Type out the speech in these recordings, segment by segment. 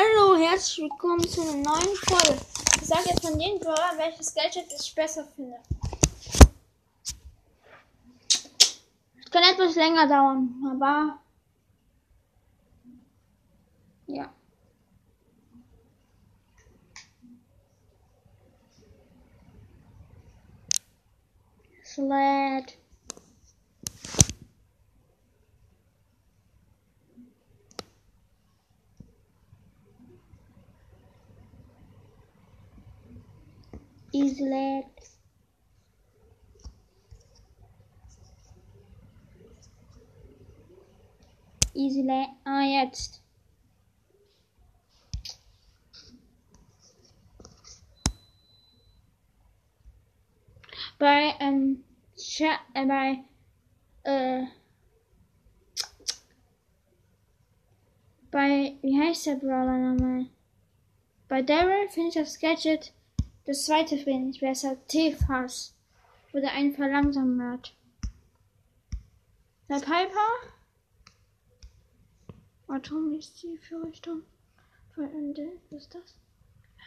Hallo, herzlich willkommen zu einer neuen Folge. Ich sage jetzt von den Brawler, welches Gadget ich besser finde. Es kann etwas länger dauern, aber ja. Sled. Islet. Islet. Ah, jetzt. Bei, ähm, Scha äh, bei, äh, bei, wie heißt der Das zweite finde ich besser. T-Fass. Oder ein verlangsamt. Der Piper. Atom ist die Vorrichtung. Vollende. Was ist das?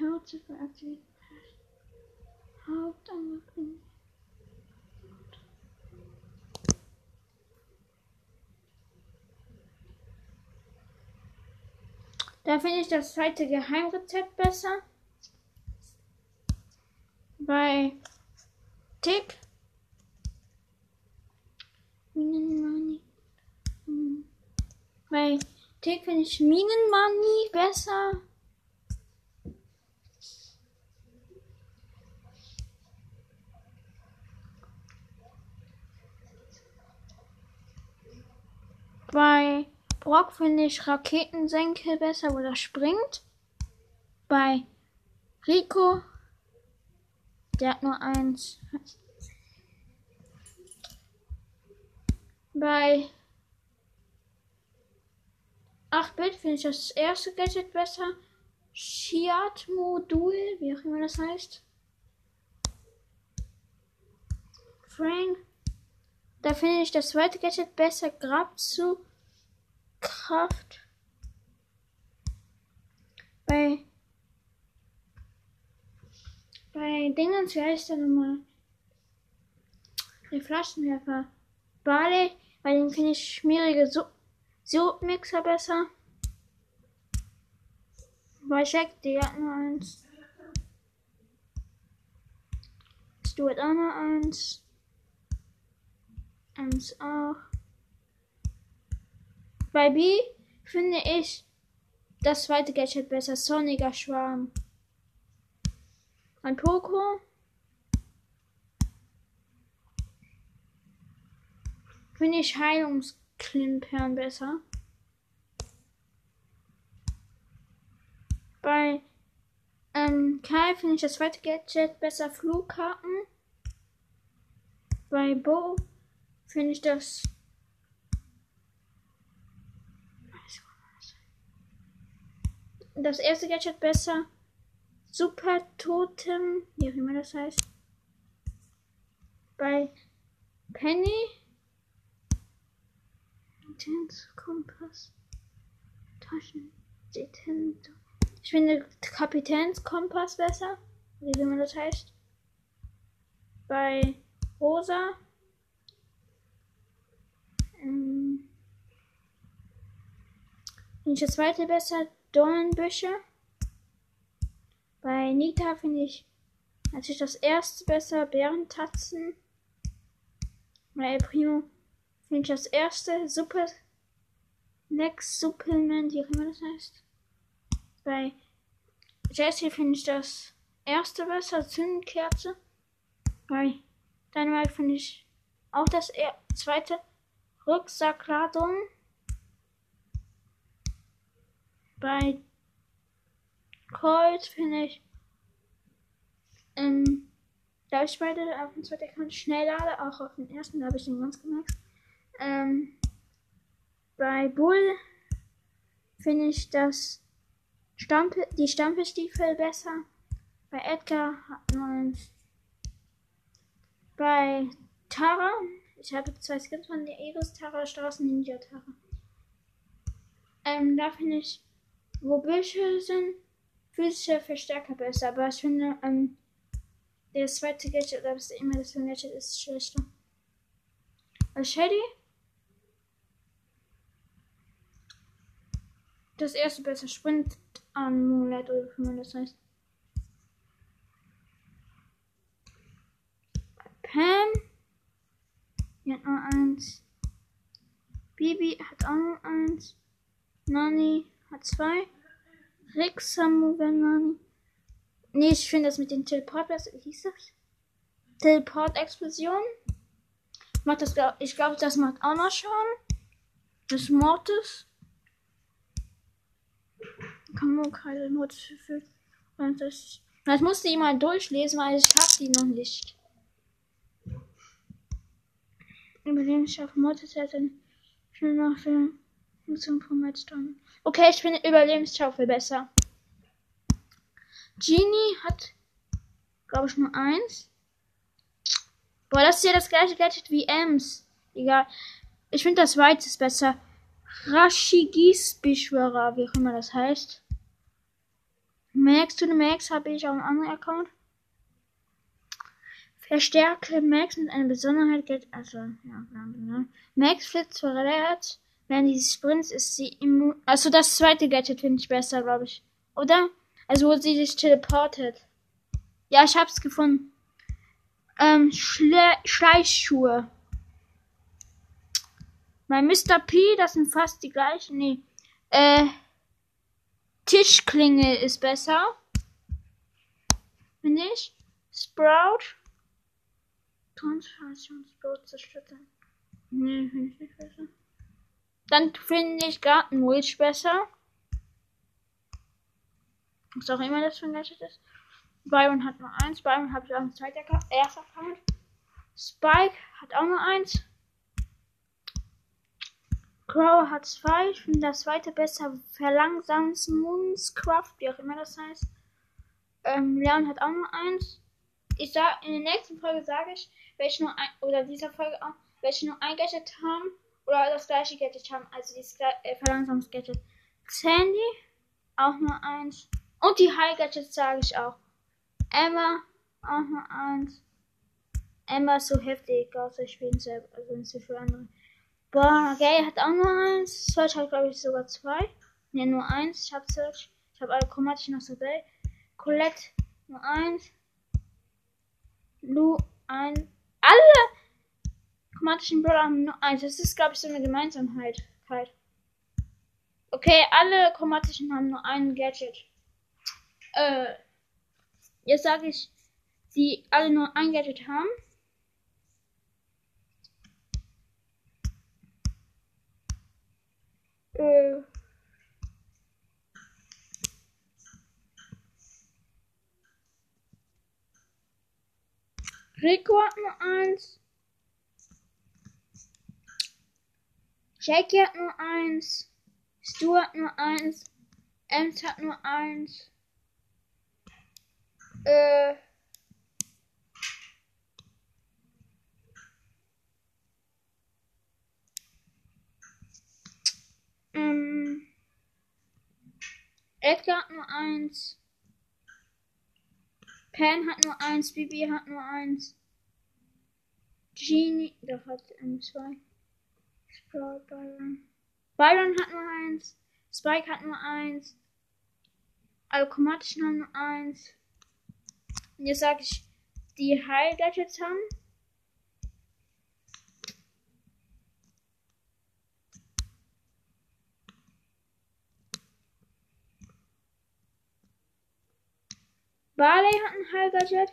Hauptziffer aktiviert. Hauptangriff in. Da finde ich das zweite Geheimrezept besser bei Tick. Minenmoney. Hm. Bei Tick finde ich Minenmoney besser. Bei Brock finde ich Raketensenke besser, wo er springt. Bei Rico der hat nur eins. Bei 8-Bit finde ich das erste Gadget besser. Shiat-Modul, wie auch immer das heißt. Frank. Da finde ich das zweite Gadget besser. Grab zu Kraft. Bei bei Dingens, wie heißt der nochmal? Der Flaschenwerfer. Barley, bei dem finde ich schmierige Sodmixer besser. Bei Jack, die hat nur eins. Stuart auch nur eins. Eins auch. Bei B finde ich das zweite Gadget besser. Sonniger Schwarm. Ein Poco. Finde ich Heilungsklimpern besser. Bei ähm, Kai finde ich das zweite Gadget besser Flugkarten. Bei Bo finde ich das das erste Gadget besser Super Totem, wie auch immer das heißt. Bei Penny. Kompass. Taschen. Ich finde Kapitänskompass besser. Wie auch immer das heißt. Bei Rosa. Ähm, ich das zweite besser. Dornenbüsche. Bei Nita finde ich natürlich das erste besser, Bärentatzen. Bei El Primo finde ich das erste Super Next Supplement, wie auch immer das heißt. Bei Jessie finde ich das erste besser, Zündkerze. Bei Dynamite finde ich auch das zweite Rucksackladung. Bei Colt finde ich. Ähm, da ich beide auf dem zweiten Account schnell lade, auch auf den ersten, da habe ich den ganz gemerkt. Ähm, bei Bull finde ich das Stampe, die Stampelstiefel besser. Bei Edgar hat man bei Tara, ich habe zwei Skins von der Eris Tara, Straßen Ninja Tara. Ähm, da finde ich wo Büsche sind, physische Verstärker besser. Aber ich finde, ähm, der zweite Gadget, oder das ein Gadget ist, schlechter. Als Shady? Das erste besser Sprint an Moonlight oder wie man das heißt. Pam. Die hat nur eins. Bibi hat auch nur eins. Nani hat zwei. Rick, Samu, Nani. Nee, ich finde das mit den Teleport, was hieß das? Teleport-Explosion. Macht das, ich glaube, das macht auch noch Schaden. Das Mortis. Kann man keine Mortis für. Das, musste ich mal durchlesen, weil ich habe die noch nicht. Überlebensschaff Mortis hätte schon noch für zum Match Okay, ich finde Überlebensschaufel besser. Genie hat, glaube ich, nur eins. Boah, das ist ja das gleiche Gadget wie Ems. Egal. Ich finde das Weiz ist besser. Rashigis Beschwörer, wie auch immer das heißt. Max to the Max habe ich auf einem anderen Account. Verstärke Max mit einer Besonderheit. Also, ja, bla Max flitzt verletzt. Während die Sprints ist sie immun. Also, das zweite Gadget finde ich besser, glaube ich. Oder? Also, wo sie sich teleportet. Ja, ich hab's gefunden. Ähm, Schle Schleichschuhe. Bei Mr. P, das sind fast die gleichen. Nee. Äh, Tischklinge ist besser. Finde ich. Sprout. Transformation Sprout zerstört. Nee, finde ich nicht besser. Dann finde ich Gartenwitch besser. Was auch immer das für ein Gadget ist. Byron hat nur eins. Byron habe ich auch ein zweiter Account, erster Account. Spike hat auch nur eins. Crow hat zwei. Ich finde das zweite besser. Verlangsamt Moonscraft, wie auch immer das heißt. Ähm, Leon hat auch nur eins. Ich sag, in der nächsten Folge sage ich, welche nur ein, oder dieser Folge auch, welche nur ein Gadget haben oder das gleiche Gadget haben. Also dieses äh, verlangsames Gadget. Sandy, auch nur eins. Und die High Gadgets sage ich auch. Emma, auch nur eins. Emma ist so heftig, außer ich spiele selber, also nicht so für andere. Boah, Gay hat auch nur eins. Search hat, glaube ich, sogar zwei. Ne, nur eins. Ich habe Search. Ich habe alle chromatischen noch so Day. Colette nur eins. Lu ein. Alle chromatischen Brawler haben nur eins. Das ist, glaube ich, so eine Gemeinsamkeit. Okay, alle chromatischen haben nur ein Gadget. Äh, jetzt sage ich, die alle nur ein Gadget haben. Äh, Rico hat nur eins. Jackie hat nur eins. Stu hat nur eins. Ems hat nur eins. Äh. Ähm. Edgar hat nur eins. Pan hat nur eins. Bibi hat nur eins. Genie, doch hat M2. Byron. Byron hat nur eins. Spike hat nur eins. Alkomatischen haben nur eins. Und jetzt sage ich, die Highlights haben. Barley hat ein Highlight.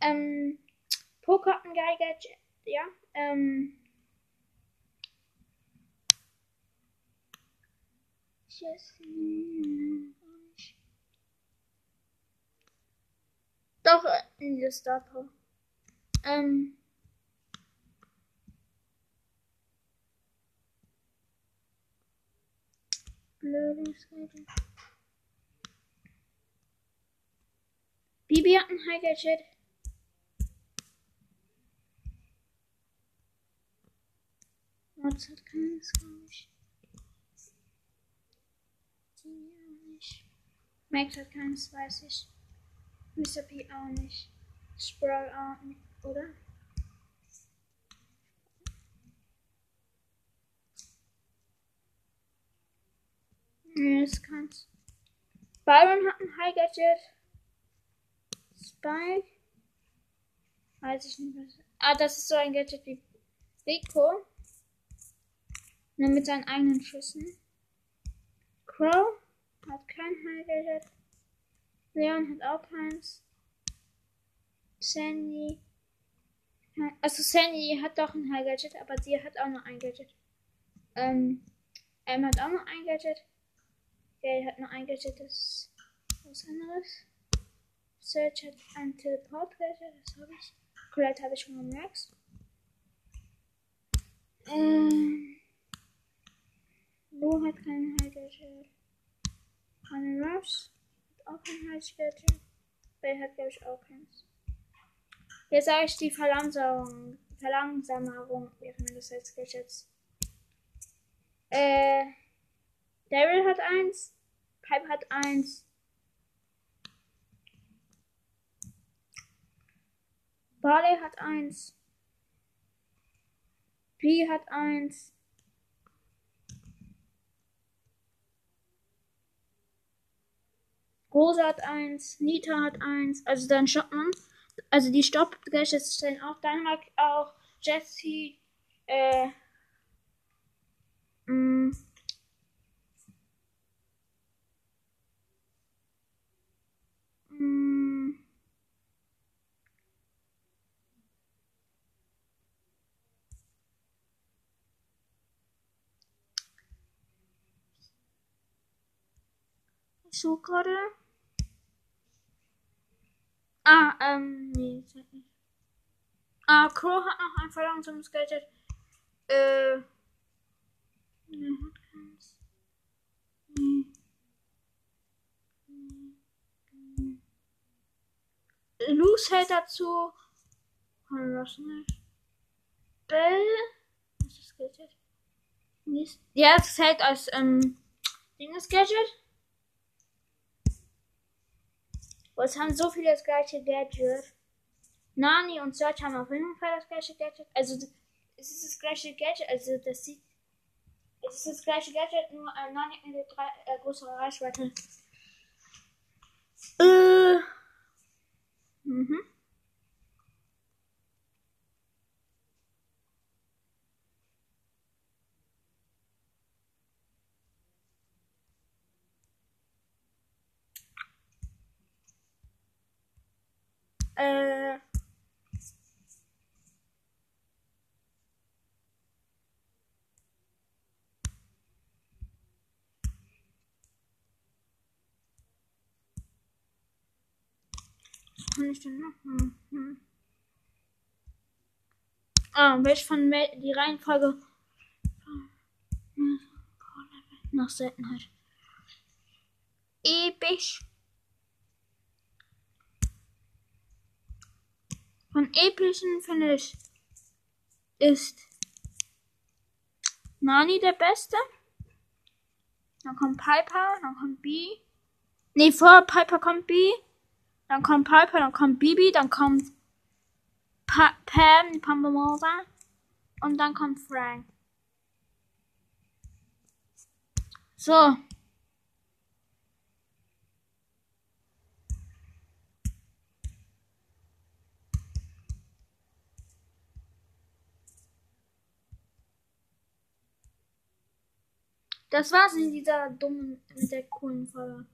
Ähm, Poker hat ein High Gadget, ja. Ähm, Doch, in der Star Power. Ähm. Blödes Reden. Bibi hat ein High Mods hat keines, glaube ich. Die auch nicht. Max hat keines, weiß ich. Mr. P auch nicht. Sproul auch nicht, oder? Nee, das kann's. Byron hat ein High Gadget. Spike. Weiß ich nicht was. Ah, das ist so ein Gadget wie Rico. Nur mit seinen eigenen Schüssen. Crow hat kein High Gadget. Leon hat auch keins. Sandy. Also Sandy hat doch ein High Gadget, aber sie hat auch noch ein Gadget. Ähm, Em hat auch noch ein Gadget. Gay hat noch ein Gadget, das ist was anderes. Search hat ein Teleport Gadget, das habe ich. Colette habe ich schon Max. Ähm, Lu hat kein High Gadget. Honey Rush hat auch kein High Gadget. Bell hat, glaube ich, auch keins. Jetzt sage ich die Verlangsamung, Verlangsamung während des Gadgets. Äh, Daryl hat eins. Pipe hat eins. Barley hat eins. B hat eins. Rosa hat eins. Nita hat eins. Also dann stoppt man. Also die Stopp-Gadgets stellen auch Dynamite auch. Jesse. Äh. Mh, mh, Suche gerade. Ah, ähm, nee, das hat nicht. Ah, Crow hat noch ein verlangsames Gadget. Äh. Nee, hat keins. Nee. Nee. Loose hält dazu. Das nicht. Bell. Was ist das Gadget? Ja, es hält als, ähm, Ding das Gadget. Oh, es haben so viele das gleiche Gadget. Nani und Search haben auf jeden Fall das gleiche Gadget. Also, es ist das gleiche Gadget. Also, das sieht. Es ist das gleiche Gadget, nur äh, Nani hat eine drei, äh, größere Reichweite. Äh. Mhm. Was kann ich denn machen? Hm. Ah, welche von Mel die Reihenfolge nach Seltenheit. Episch. Von epischen finde ich ist Nani der Beste. Dann kommt Piper, dann kommt B. Nee, vor Piper kommt B. Dann kommt Piper, dann kommt Bibi, dann kommt pa Pam, die Pambamosa. Und dann kommt Frank. So. Das war's in dieser dummen, mit der coolen Folge.